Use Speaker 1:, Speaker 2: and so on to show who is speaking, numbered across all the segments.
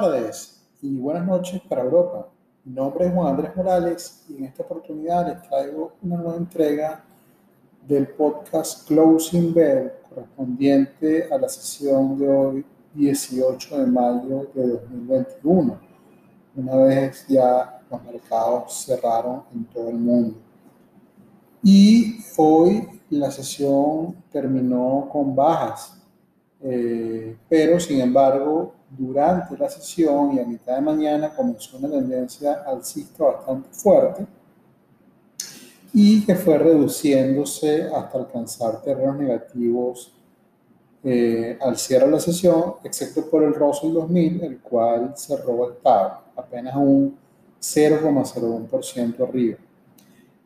Speaker 1: tardes y buenas noches para Europa. Mi nombre es Juan Andrés Morales y en esta oportunidad les traigo una nueva entrega del podcast Closing Bell correspondiente a la sesión de hoy, 18 de mayo de 2021, una vez ya los mercados cerraron en todo el mundo. Y hoy la sesión terminó con bajas, eh, pero sin embargo durante la sesión y a mitad de mañana comenzó una tendencia alcista bastante fuerte y que fue reduciéndose hasta alcanzar terrenos negativos eh, al cierre de la sesión, excepto por el Russell 2000, el cual cerró estable, apenas un 0,01% arriba.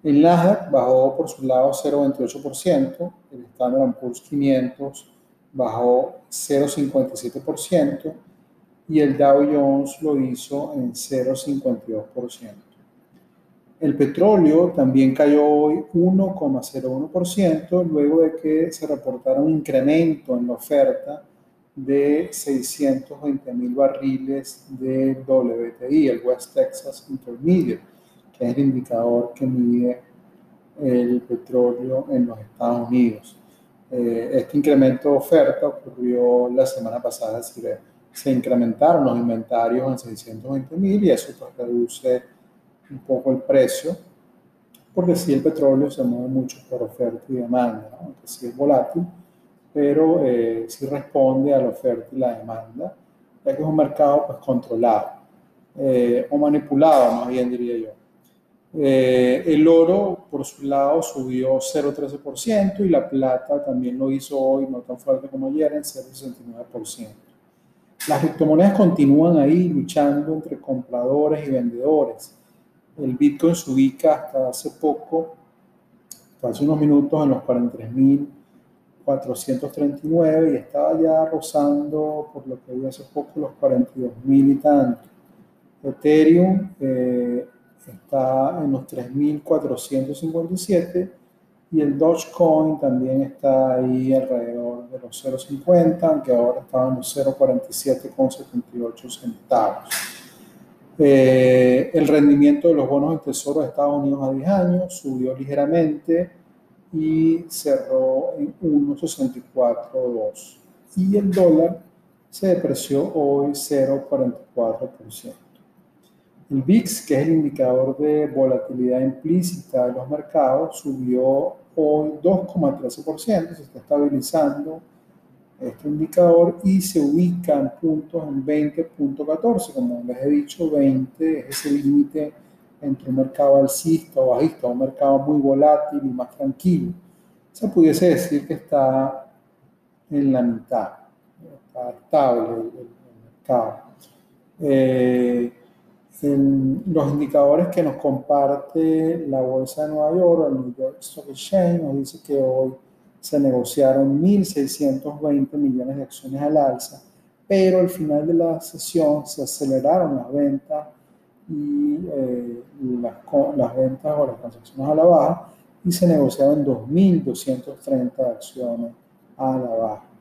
Speaker 1: El Nasdaq bajó por su lado 0,28%, el Standard Poor's 500 bajó 0,57%, y el Dow Jones lo hizo en 0,52%. El petróleo también cayó hoy 1,01% luego de que se reportara un incremento en la oferta de 620 mil barriles de WTI, el West Texas Intermediate, que es el indicador que mide el petróleo en los Estados Unidos. Eh, este incremento de oferta ocurrió la semana pasada, es decir, se incrementaron los inventarios en 620 mil y eso pues reduce un poco el precio, porque si el petróleo se mueve mucho por oferta y demanda, aunque sí es volátil, pero eh, sí responde a la oferta y la demanda, ya que es un mercado pues controlado eh, o manipulado, más bien diría yo. Eh, el oro, por su lado, subió 0,13% y la plata también lo hizo hoy, no tan fuerte como ayer, en 0,69%. Las criptomonedas continúan ahí luchando entre compradores y vendedores. El Bitcoin se ubica hasta hace poco, hasta hace unos minutos, en los 43.439 y estaba ya rozando, por lo que vi hace poco, los 42.000 y tanto. Ethereum eh, está en los 3.457 y el Dogecoin también está ahí alrededor de los 0,50, aunque ahora está en los 0,47,78 centavos. Eh, el rendimiento de los bonos del Tesoro de Estados Unidos a 10 años subió ligeramente y cerró en 1,64,2. Y el dólar se depreció hoy 0,44%. El VIX, que es el indicador de volatilidad implícita de los mercados, subió hoy 2,13%, se está estabilizando este indicador y se ubica en puntos en 20.14. Como les he dicho, 20 es ese límite entre un mercado alcista o bajista, un mercado muy volátil y más tranquilo. Se pudiese decir que está en la mitad, está estable el, mercado. Eh, los indicadores que nos comparte la Bolsa de Nueva York, el New York Stock Exchange, nos dice que hoy se negociaron 1.620 millones de acciones al alza, pero al final de la sesión se aceleraron las ventas y eh, las, ventas o las transacciones a la baja y se negociaron 2.230 acciones a la baja.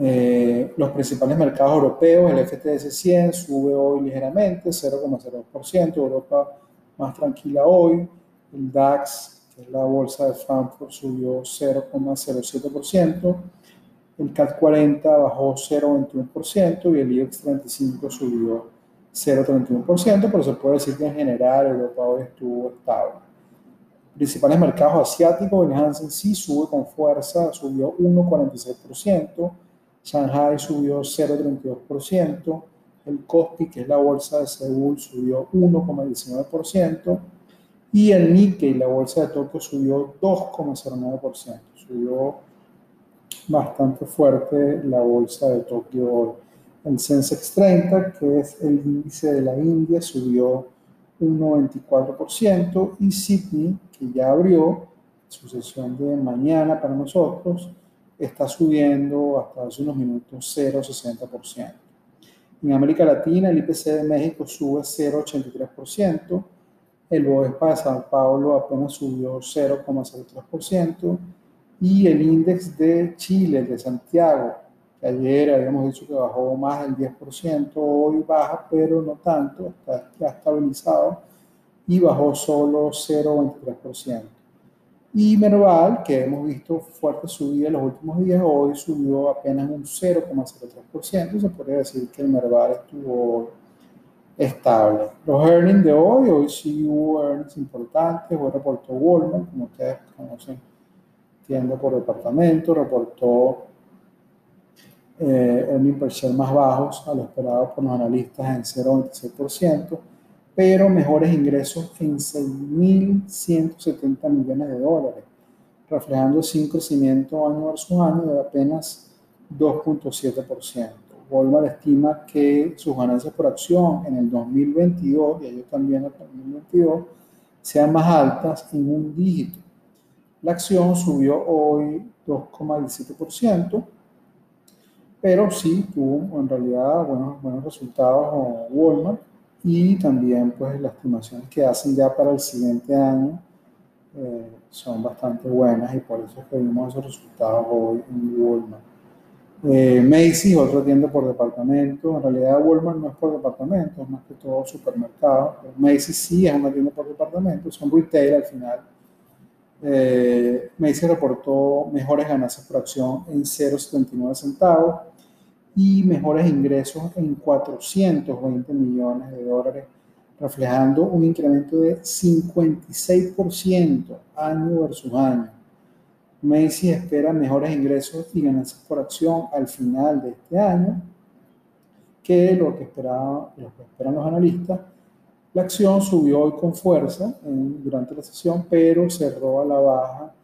Speaker 1: Eh, los principales mercados europeos, el FTS 100 sube hoy ligeramente, 0,02%, Europa más tranquila hoy, el DAX, que es la bolsa de Frankfurt, subió 0,07%, el CAC 40 bajó 0,21% y el IBEX 35 subió 0,31%, pero se puede decir que en general Europa hoy estuvo estable. Principales mercados asiáticos, el Hansen sí sube con fuerza, subió 1,46%, Shanghai subió 0,32%, el Kospi, que es la bolsa de Seúl, subió 1,19% y el Nikkei, la bolsa de Tokio, subió 2,09%. Subió bastante fuerte la bolsa de Tokio hoy. El Sensex 30, que es el índice de la India, subió un 94% y Sydney, que ya abrió su sesión de mañana para nosotros, está subiendo hasta hace unos minutos 0,60%. En América Latina, el IPC de México sube 0,83%, el BOESPA de Sao Paulo apenas subió 0,03% y el índice de Chile, de Santiago, que ayer habíamos dicho que bajó más del 10%, hoy baja, pero no tanto, está, está estabilizado y bajó solo 0,23%. Y Merval, que hemos visto fuerte subida en los últimos días, hoy subió apenas un 0,03%. Se podría decir que el Merval estuvo estable. Los earnings de hoy, hoy sí hubo earnings importantes. Hoy reportó Walmart, como ustedes conocen, tienda por departamento, reportó eh, earnings per share más bajos a lo esperado por los analistas en 0,26% pero mejores ingresos en 6.170 millones de dólares, reflejando un crecimiento año versus año de apenas 2.7%. Walmart estima que sus ganancias por acción en el 2022, y ellos también en el 2022, sean más altas en un dígito. La acción subió hoy 2,17%, pero sí tuvo en realidad buenos, buenos resultados Walmart y también pues las estimaciones que hacen ya para el siguiente año eh, son bastante buenas y por eso es que vimos esos resultados hoy en Walmart. Eh, Macy's, otra tienda por departamento, en realidad Walmart no es por departamento, es más que todo supermercado, Macy's sí es una tienda por departamento, son retail al final. Eh, Macy's reportó mejores ganancias por acción en 0,79 centavos, y mejores ingresos en 420 millones de dólares, reflejando un incremento de 56% año versus año. Macy espera mejores ingresos y ganancias por acción al final de este año que lo que, esperaba, lo que esperan los analistas. La acción subió hoy con fuerza durante la sesión, pero cerró a la baja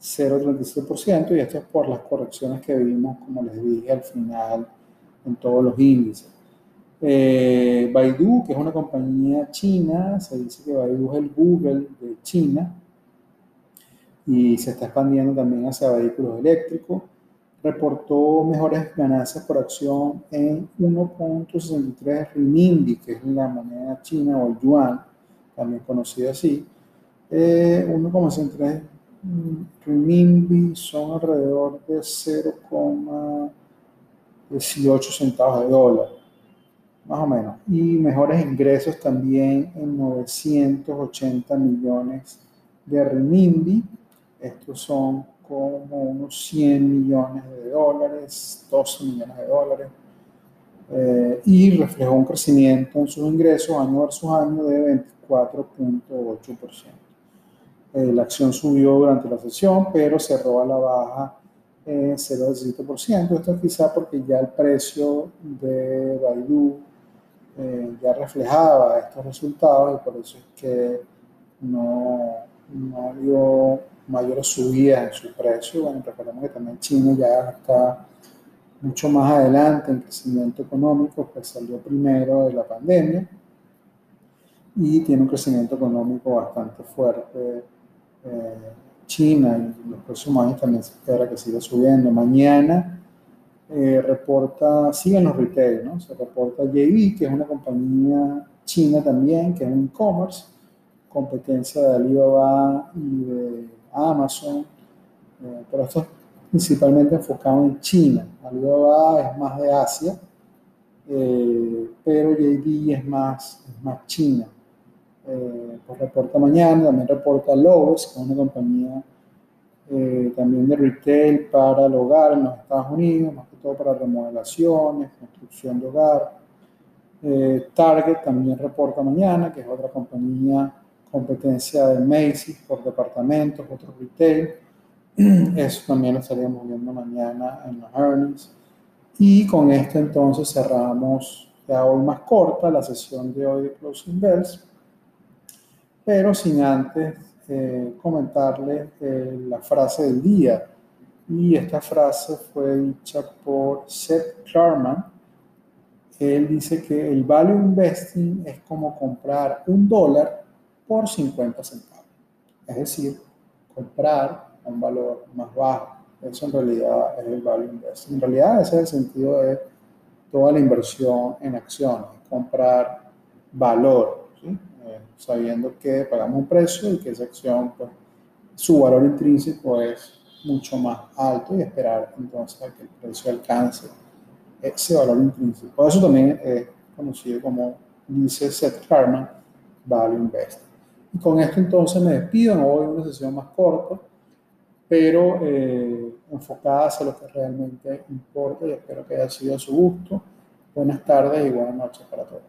Speaker 1: 0,37% y esto es por las correcciones que vimos, como les dije, al final en todos los índices. Eh, Baidu, que es una compañía china, se dice que Baidu es el Google de China y se está expandiendo también hacia vehículos eléctricos, reportó mejores ganancias por acción en 1.63 renminbi, que es la moneda china o yuan, también conocido así, eh, 1,63 renminbi son alrededor de 0,18 centavos de dólar, más o menos. Y mejores ingresos también en 980 millones de renminbi. Estos son como unos 100 millones de dólares, 12 millones de dólares. Eh, y reflejó un crecimiento en sus ingresos año versus año de 24.8%. Eh, la acción subió durante la sesión, pero cerró a la baja en 0,17%. Esto quizá porque ya el precio de Baidu eh, ya reflejaba estos resultados y por eso es que no, no dio mayores subidas en su precio. Bueno, recordemos que también China ya está mucho más adelante en crecimiento económico, pues salió primero de la pandemia y tiene un crecimiento económico bastante fuerte eh, China los próximos años también se espera que siga subiendo. Mañana eh, reporta, siguen los retail, ¿no? Se reporta JB, que es una compañía china también, que es un e-commerce, competencia de Alibaba y de Amazon, eh, pero esto es principalmente enfocado en China. Alibaba es más de Asia, pero JB es más, es más China eh, pues reporta mañana, también reporta Lowe's, que es una compañía eh, también de retail para el hogar en los Estados Unidos, más que todo para remodelaciones, construcción de hogar. Eh, Target también reporta mañana, que es otra compañía competencia de Macy's por departamentos, otro retail. Eso también lo estaríamos viendo mañana en los earnings. Y con esto entonces cerramos ya hoy más corta la sesión de hoy de Closing Bells pero sin antes eh, comentarles eh, la frase del día. Y esta frase fue dicha por Seth Klarman. Él dice que el value investing es como comprar un dólar por 50 centavos. Es decir, comprar un valor más bajo. Eso en realidad es el value investing. En realidad ese es el sentido de toda la inversión en acciones, comprar valor. ¿sí? Sabiendo que pagamos un precio y que esa acción, pues, su valor intrínseco es mucho más alto y esperar entonces a que el precio alcance ese valor intrínseco. Por eso también es conocido como dice Seth Karman, Value Invest. Y con esto entonces me despido, no voy a una sesión más corta, pero eh, enfocada hacia lo que realmente importa y espero que haya sido a su gusto. Buenas tardes y buenas noches para todos.